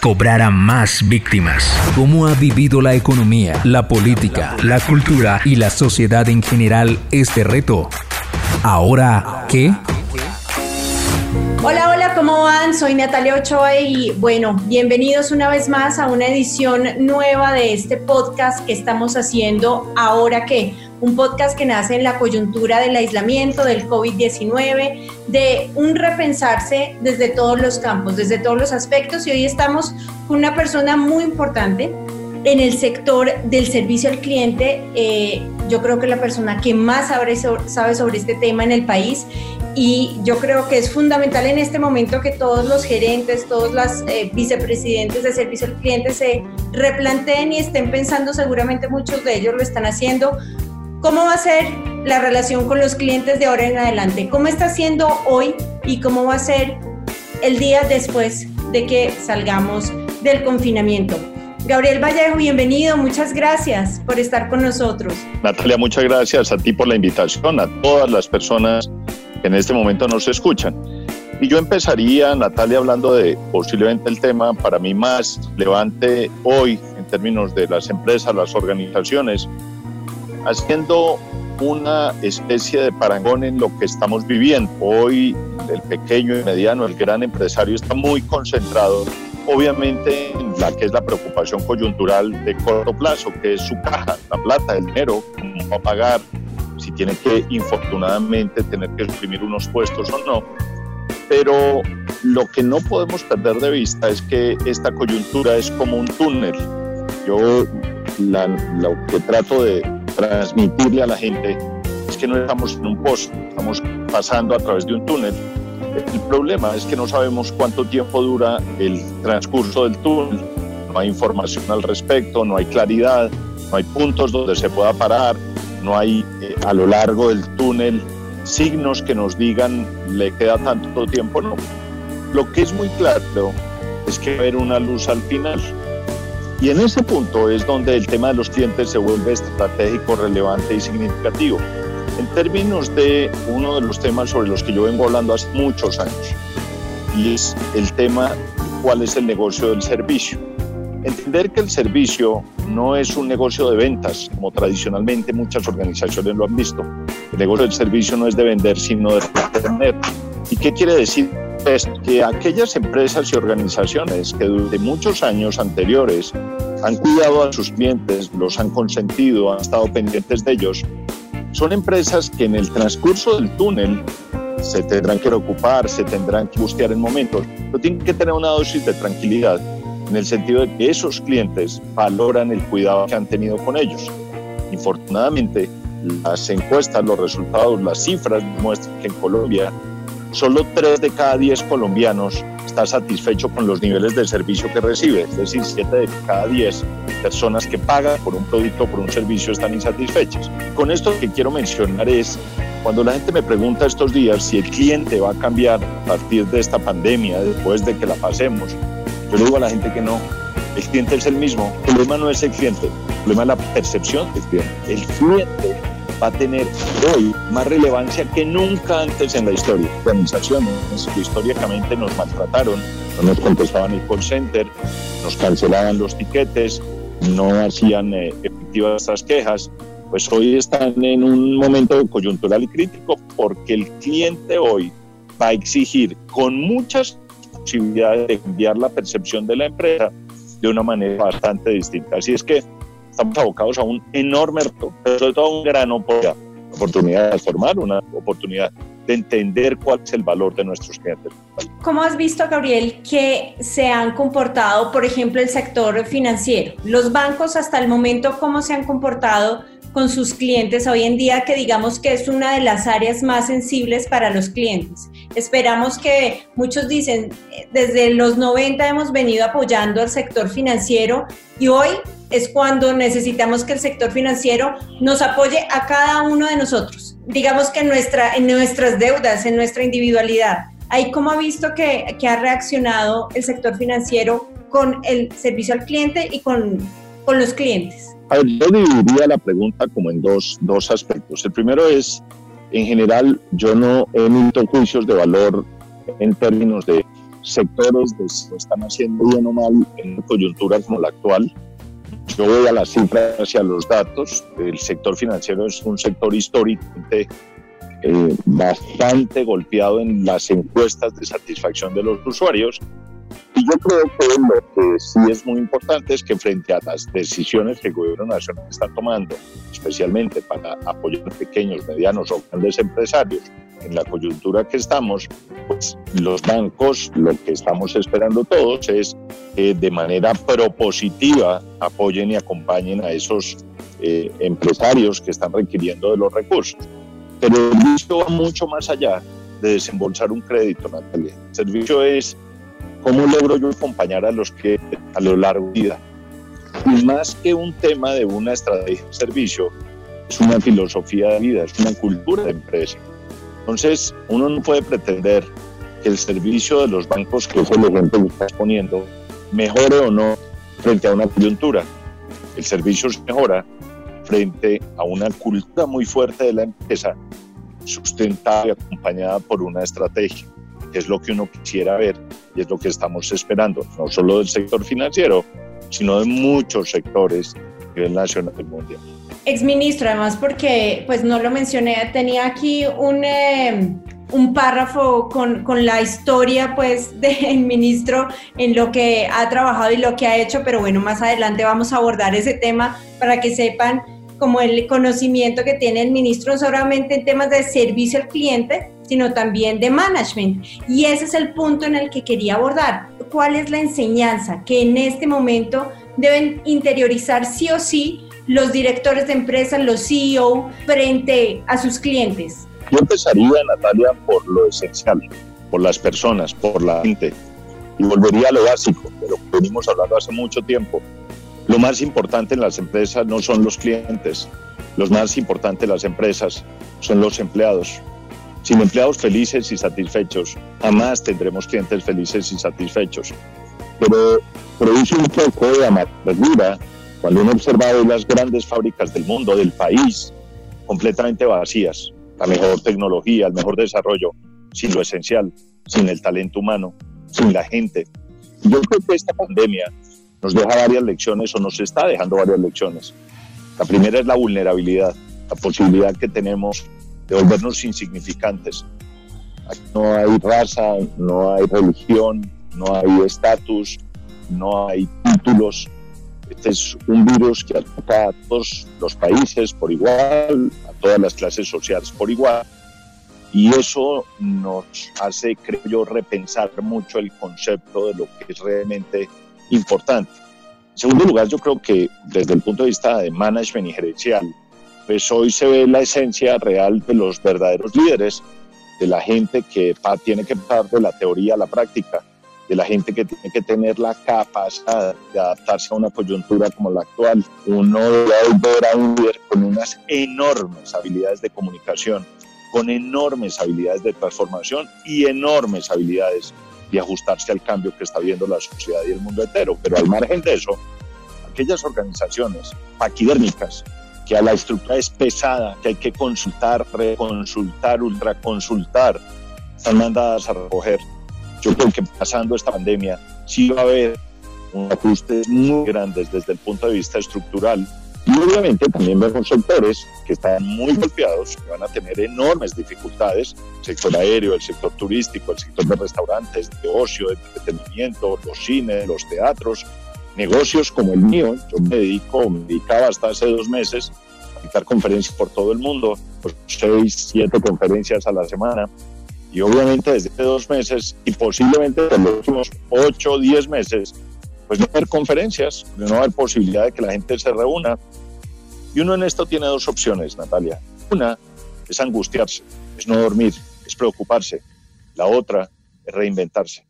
cobrara más víctimas. ¿Cómo ha vivido la economía, la política, la cultura y la sociedad en general este reto? Ahora, ¿qué? Hola, hola, ¿cómo van? Soy Natalia Ochoa y bueno, bienvenidos una vez más a una edición nueva de este podcast que estamos haciendo ahora qué? Un podcast que nace en la coyuntura del aislamiento, del COVID-19, de un repensarse desde todos los campos, desde todos los aspectos. Y hoy estamos con una persona muy importante en el sector del servicio al cliente. Eh, yo creo que la persona que más sabe, sabe sobre este tema en el país y yo creo que es fundamental en este momento que todos los gerentes, todos los eh, vicepresidentes de servicio al cliente se replanteen y estén pensando, seguramente muchos de ellos lo están haciendo, ¿Cómo va a ser la relación con los clientes de ahora en adelante? ¿Cómo está siendo hoy y cómo va a ser el día después de que salgamos del confinamiento? Gabriel Vallejo, bienvenido, muchas gracias por estar con nosotros. Natalia, muchas gracias a ti por la invitación, a todas las personas que en este momento nos escuchan. Y yo empezaría, Natalia, hablando de posiblemente el tema para mí más relevante hoy en términos de las empresas, las organizaciones, haciendo una especie de parangón en lo que estamos viviendo. Hoy el pequeño y mediano, el gran empresario está muy concentrado, obviamente, en la que es la preocupación coyuntural de corto plazo, que es su caja, la plata, el dinero, cómo va a pagar, si tiene que infortunadamente tener que suprimir unos puestos o no. Pero lo que no podemos perder de vista es que esta coyuntura es como un túnel. Yo lo que trato de transmitirle a la gente es que no estamos en un pozo, estamos pasando a través de un túnel. El problema es que no sabemos cuánto tiempo dura el transcurso del túnel, no hay información al respecto, no hay claridad, no hay puntos donde se pueda parar, no hay eh, a lo largo del túnel signos que nos digan le queda tanto tiempo, no. Lo que es muy claro es que va a haber una luz al final y en ese punto es donde el tema de los clientes se vuelve estratégico, relevante y significativo. En términos de uno de los temas sobre los que yo vengo hablando hace muchos años, y es el tema cuál es el negocio del servicio. Entender que el servicio no es un negocio de ventas, como tradicionalmente muchas organizaciones lo han visto. El negocio del servicio no es de vender, sino de tener. ¿Y qué quiere decir es que aquellas empresas y organizaciones que durante muchos años anteriores han cuidado a sus clientes, los han consentido, han estado pendientes de ellos, son empresas que en el transcurso del túnel se tendrán que ocupar, se tendrán que buscar en momentos, pero tienen que tener una dosis de tranquilidad en el sentido de que esos clientes valoran el cuidado que han tenido con ellos. Infortunadamente, las encuestas, los resultados, las cifras muestran que en Colombia solo 3 de cada 10 colombianos está satisfecho con los niveles de servicio que recibe, es decir, 7 de cada 10 personas que pagan por un producto o por un servicio están insatisfechas. Con esto que quiero mencionar es, cuando la gente me pregunta estos días si el cliente va a cambiar a partir de esta pandemia, después de que la pasemos, yo le digo a la gente que no, el cliente es el mismo, el problema no es el cliente, el problema es la percepción del cliente. El cliente va a tener hoy más relevancia que nunca antes en la historia. Organizaciones que históricamente nos maltrataron, no nos contestaban el call center, nos cancelaban los tiquetes, no hacían eh, efectivas estas quejas, pues hoy están en un momento coyuntural y crítico porque el cliente hoy va a exigir con muchas posibilidades de cambiar la percepción de la empresa de una manera bastante distinta. Así es que estamos abocados a un enorme reto, pero sobre todo a un gran oportunidad de formar, una oportunidad de entender cuál es el valor de nuestros clientes. ¿Cómo has visto, Gabriel, que se han comportado, por ejemplo, el sector financiero? Los bancos hasta el momento, ¿cómo se han comportado con sus clientes hoy en día que digamos que es una de las áreas más sensibles para los clientes. Esperamos que muchos dicen, desde los 90 hemos venido apoyando al sector financiero y hoy es cuando necesitamos que el sector financiero nos apoye a cada uno de nosotros. Digamos que en, nuestra, en nuestras deudas, en nuestra individualidad. Ahí cómo ha visto que, que ha reaccionado el sector financiero con el servicio al cliente y con, con los clientes. A ver, yo dividiría la pregunta como en dos, dos aspectos. El primero es, en general, yo no emito juicios de valor en términos de sectores de si lo están haciendo bien o mal en una coyuntura como la actual. Yo voy a las cifras y a los datos. El sector financiero es un sector históricamente eh, bastante golpeado en las encuestas de satisfacción de los usuarios. Yo creo que lo que sí es muy importante es que frente a las decisiones que el gobierno nacional está tomando, especialmente para apoyar pequeños, medianos o grandes empresarios, en la coyuntura que estamos, pues los bancos, lo que estamos esperando todos es que de manera propositiva apoyen y acompañen a esos eh, empresarios que están requiriendo de los recursos. Pero el servicio va mucho más allá de desembolsar un crédito, Natalia. El servicio es cómo logro yo acompañar a los que a lo largo de vida. Y más que un tema de una estrategia de servicio, es una filosofía de vida, es una cultura de empresa. Entonces, uno no puede pretender que el servicio de los bancos, que es el que estás poniendo, mejore o no frente a una coyuntura. El servicio se mejora frente a una cultura muy fuerte de la empresa, sustentada y acompañada por una estrategia, que es lo que uno quisiera ver y es lo que estamos esperando, no solo del sector financiero, sino de muchos sectores a nivel nacional y mundial. Exministro, además porque, pues no lo mencioné, tenía aquí un, eh, un párrafo con, con, la historia pues del ministro en lo que ha trabajado y lo que ha hecho, pero bueno, más adelante vamos a abordar ese tema para que sepan como el conocimiento que tiene el ministro solamente en temas de servicio al cliente, sino también de management. Y ese es el punto en el que quería abordar. ¿Cuál es la enseñanza que en este momento deben interiorizar sí o sí los directores de empresas, los CEO, frente a sus clientes? Yo empezaría, Natalia, por lo esencial, por las personas, por la gente. Y volvería a lo básico, de lo que venimos hablando hace mucho tiempo, lo más importante en las empresas no son los clientes, lo más importante en las empresas son los empleados. Sin empleados felices y satisfechos, jamás tendremos clientes felices y satisfechos. Pero produce un poco de amargura cuando uno observa las grandes fábricas del mundo, del país, completamente vacías. La mejor tecnología, el mejor desarrollo, sin lo esencial, sin el talento humano, sin la gente. Yo creo que esta pandemia nos deja varias lecciones o nos está dejando varias lecciones. La primera es la vulnerabilidad, la posibilidad que tenemos de volvernos insignificantes. Aquí no hay raza, no hay religión, no hay estatus, no hay títulos. Este es un virus que ataca a todos los países por igual, a todas las clases sociales por igual. Y eso nos hace, creo yo, repensar mucho el concepto de lo que es realmente importante. En segundo lugar, yo creo que desde el punto de vista de management y gerencial, pues hoy se ve la esencia real de los verdaderos líderes, de la gente que tiene que pasar de la teoría a la práctica, de la gente que tiene que tener la capacidad de adaptarse a una coyuntura como la actual. Uno debe ver a un líder con unas enormes habilidades de comunicación, con enormes habilidades de transformación y enormes habilidades y ajustarse al cambio que está viendo la sociedad y el mundo entero. Pero al margen de eso, aquellas organizaciones paquidérmicas, que la estructura es pesada, que hay que consultar, reconsultar, ultraconsultar, están mandadas a recoger. Yo creo que pasando esta pandemia sí va a haber un ajuste muy grandes desde el punto de vista estructural y obviamente también vemos sectores que están muy golpeados, que van a tener enormes dificultades, el sector aéreo, el sector turístico, el sector de restaurantes, de ocio, de entretenimiento, los cines, los teatros, negocios como el mío. Yo me dedico, me dedicaba hasta hace dos meses a dictar conferencias por todo el mundo, pues seis, siete conferencias a la semana. Y obviamente desde dos meses y posiblemente en los últimos ocho diez meses pues no haber conferencias, no haber posibilidad de que la gente se reúna. Y uno en esto tiene dos opciones, Natalia. Una es angustiarse, es no dormir, es preocuparse. La otra es reinventarse,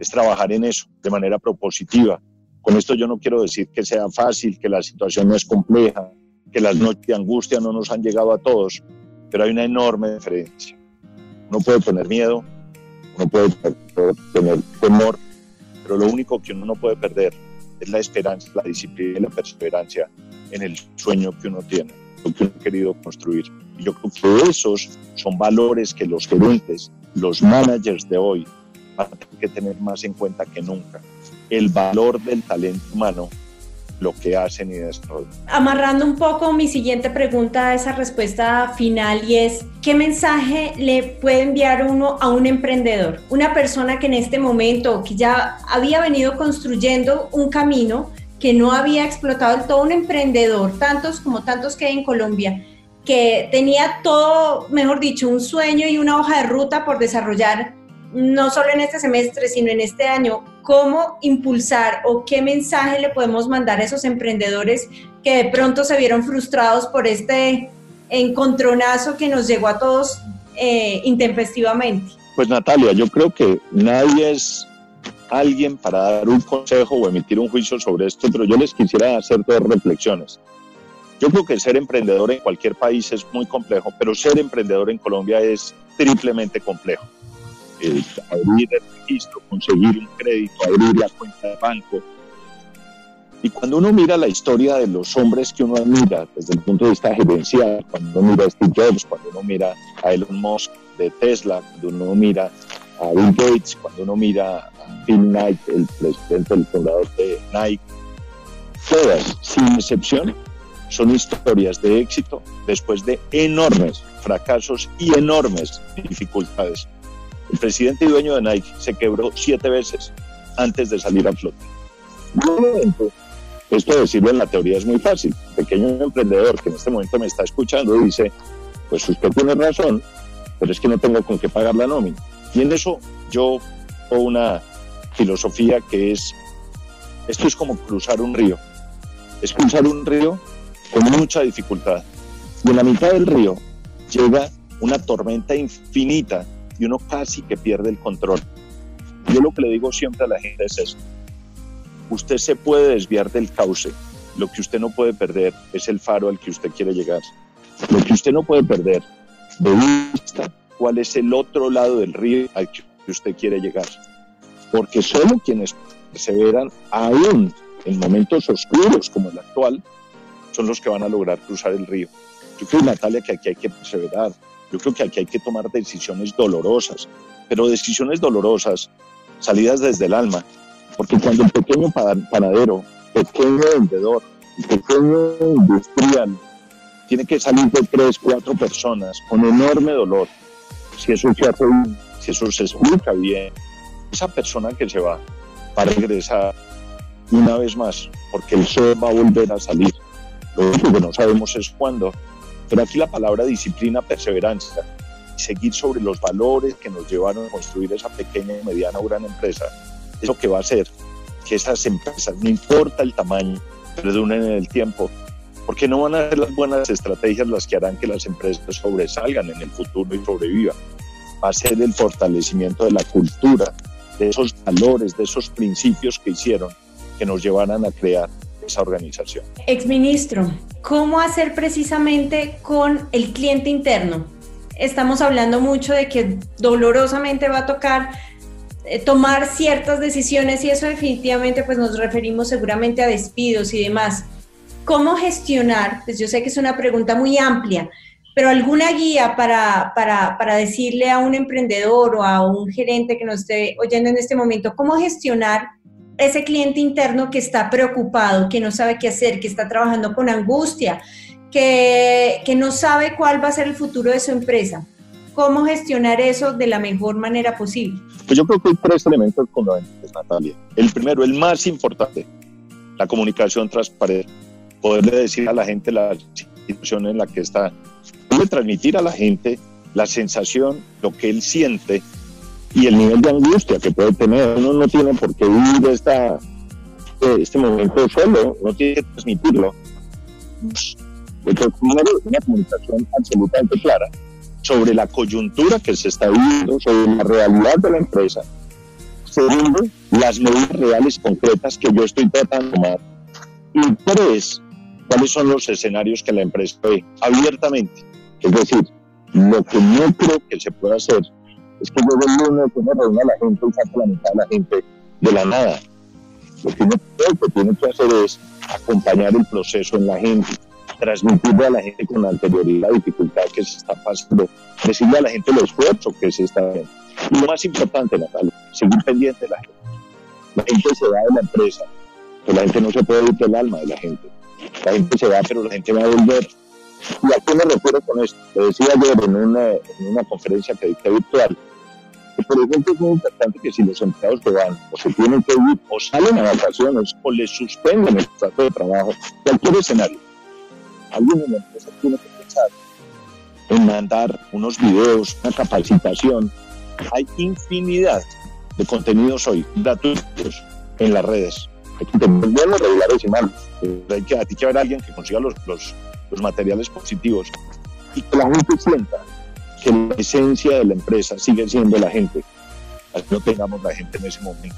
es trabajar en eso de manera propositiva. Con esto yo no quiero decir que sea fácil, que la situación no es compleja, que las noches de angustia no nos han llegado a todos, pero hay una enorme diferencia. Uno puede tener miedo, uno puede tener temor, pero lo único que uno no puede perder es la esperanza, la disciplina y la perseverancia en el sueño que uno tiene, lo que uno ha querido construir. Y yo creo que esos son valores que los gerentes, los managers de hoy van a tener que tener más en cuenta que nunca. El valor del talento humano lo que hacen y desarrollan. Amarrando un poco mi siguiente pregunta a esa respuesta final y es, ¿qué mensaje le puede enviar uno a un emprendedor? Una persona que en este momento, que ya había venido construyendo un camino, que no había explotado el todo un emprendedor, tantos como tantos que hay en Colombia, que tenía todo, mejor dicho, un sueño y una hoja de ruta por desarrollar, no solo en este semestre, sino en este año, cómo impulsar o qué mensaje le podemos mandar a esos emprendedores que de pronto se vieron frustrados por este encontronazo que nos llegó a todos eh, intempestivamente. Pues Natalia, yo creo que nadie es alguien para dar un consejo o emitir un juicio sobre esto, pero yo les quisiera hacer dos reflexiones. Yo creo que ser emprendedor en cualquier país es muy complejo, pero ser emprendedor en Colombia es triplemente complejo. Eh, abrir el registro, conseguir un crédito, abrir la cuenta de banco. Y cuando uno mira la historia de los hombres que uno admira desde el punto de vista gerencial, cuando uno mira a Steve Jobs, cuando uno mira a Elon Musk de Tesla, cuando uno mira a Bill Gates, cuando uno mira a Phil Knight, el presidente, el fundador de Nike, todas, sin excepción, son historias de éxito después de enormes fracasos y enormes dificultades. El presidente y dueño de Nike se quebró siete veces antes de salir a flote. Esto decirlo en la teoría es muy fácil. El pequeño emprendedor que en este momento me está escuchando dice, pues usted tiene razón, pero es que no tengo con qué pagar la nómina. Y en eso yo tengo una filosofía que es, esto es como cruzar un río. Es cruzar un río con mucha dificultad. Y en la mitad del río llega una tormenta infinita y uno casi que pierde el control. Yo lo que le digo siempre a la gente es esto. Usted se puede desviar del cauce. Lo que usted no puede perder es el faro al que usted quiere llegar. Lo que usted no puede perder de vista cuál es el otro lado del río al que usted quiere llegar. Porque solo quienes perseveran aún en momentos oscuros como el actual son los que van a lograr cruzar el río. Yo creo, Natalia, que aquí hay que perseverar, yo creo que aquí hay que tomar decisiones dolorosas, pero decisiones dolorosas, salidas desde el alma, porque cuando el pequeño panadero, pequeño vendedor, pequeño industrial, tiene que salir de tres, cuatro personas con enorme dolor, si eso se hace, si eso se explica bien, esa persona que se va va a regresar una vez más, porque el sol va a volver a salir. Lo único que no sabemos es cuándo, pero aquí la palabra disciplina, perseverancia, seguir sobre los valores que nos llevaron a construir esa pequeña, mediana o gran empresa, es lo que va a hacer que esas empresas, no importa el tamaño, perduren en el tiempo, porque no van a ser las buenas estrategias las que harán que las empresas sobresalgan en el futuro y sobrevivan. Va a ser el fortalecimiento de la cultura, de esos valores, de esos principios que hicieron que nos llevaran a crear esa organización. Exministro, ¿cómo hacer precisamente con el cliente interno? Estamos hablando mucho de que dolorosamente va a tocar eh, tomar ciertas decisiones y eso definitivamente pues nos referimos seguramente a despidos y demás. ¿Cómo gestionar? Pues yo sé que es una pregunta muy amplia, pero alguna guía para, para, para, decirle a un emprendedor o a un gerente que nos esté oyendo en este momento, cómo gestionar ese cliente interno que está preocupado, que no sabe qué hacer, que está trabajando con angustia, que, que no sabe cuál va a ser el futuro de su empresa. ¿Cómo gestionar eso de la mejor manera posible? Pues yo creo que hay tres elementos fundamentales, Natalia. El primero, el más importante, la comunicación transparente. Poderle decir a la gente la situación en la que está. Poderle transmitir a la gente la sensación, lo que él siente y el nivel de angustia que puede tener. Uno no tiene por qué vivir esta, este momento solo, no tiene que transmitirlo. Entonces, primero, una comunicación absolutamente clara sobre la coyuntura que se está viviendo, sobre la realidad de la empresa. Segundo, las medidas reales concretas que yo estoy tratando de tomar. Y tres, cuáles son los escenarios que la empresa ve abiertamente. Es decir, lo que no creo que se pueda hacer es que yo el lunes me reúna a la gente y saque la mitad de la gente de la nada. Lo que uno tiene que hacer es acompañar el proceso en la gente, transmitirle a la gente con anterioridad la dificultad que se está pasando, decirle a la gente el esfuerzo que se está haciendo. Y lo más importante, Natalia, seguir pendiente de la gente. La gente se va de la empresa, pero la gente no se puede ir del alma de la gente. La gente se va, pero la gente va a volver. ¿Y a qué me refiero con esto? Lo decía ayer en una, en una conferencia que dicté virtual por ejemplo, es muy importante que si los empleados se van o se tienen que ir o salen a vacaciones o les suspenden el contrato de trabajo, cualquier escenario, alguien en la empresa tiene que pensar en mandar unos videos, una capacitación. Hay infinidad de contenidos hoy gratuitos en las redes. Hay que tener buenos regulares y malos. Hay que, hay que haber alguien que consiga los, los, los materiales positivos y que la gente sienta que la esencia de la empresa sigue siendo la gente, no tengamos la gente en ese momento.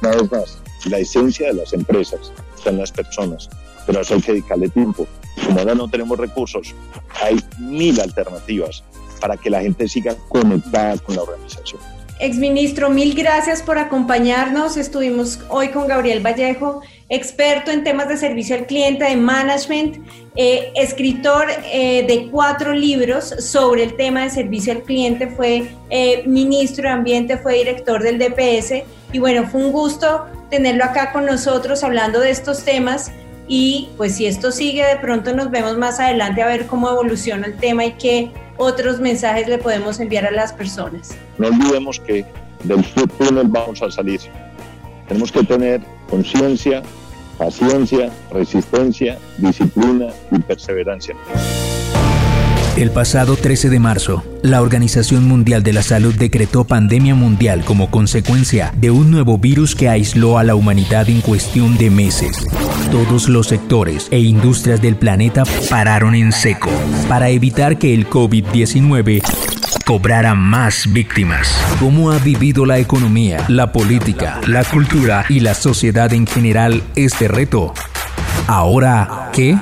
Una vez más, la esencia de las empresas está en las personas, pero eso hay que dedicarle tiempo. Como ahora no tenemos recursos, hay mil alternativas para que la gente siga conectada con la organización. Exministro, mil gracias por acompañarnos. Estuvimos hoy con Gabriel Vallejo, experto en temas de servicio al cliente, de management, eh, escritor eh, de cuatro libros sobre el tema de servicio al cliente, fue eh, ministro de Ambiente, fue director del DPS y bueno, fue un gusto tenerlo acá con nosotros hablando de estos temas y pues si esto sigue, de pronto nos vemos más adelante a ver cómo evoluciona el tema y qué otros mensajes le podemos enviar a las personas. No olvidemos que del túnel vamos a salir. Tenemos que tener conciencia, paciencia, resistencia, disciplina y perseverancia. El pasado 13 de marzo, la Organización Mundial de la Salud decretó pandemia mundial como consecuencia de un nuevo virus que aisló a la humanidad en cuestión de meses. Todos los sectores e industrias del planeta pararon en seco para evitar que el COVID-19 cobrara más víctimas. ¿Cómo ha vivido la economía, la política, la cultura y la sociedad en general este reto? Ahora, ¿qué?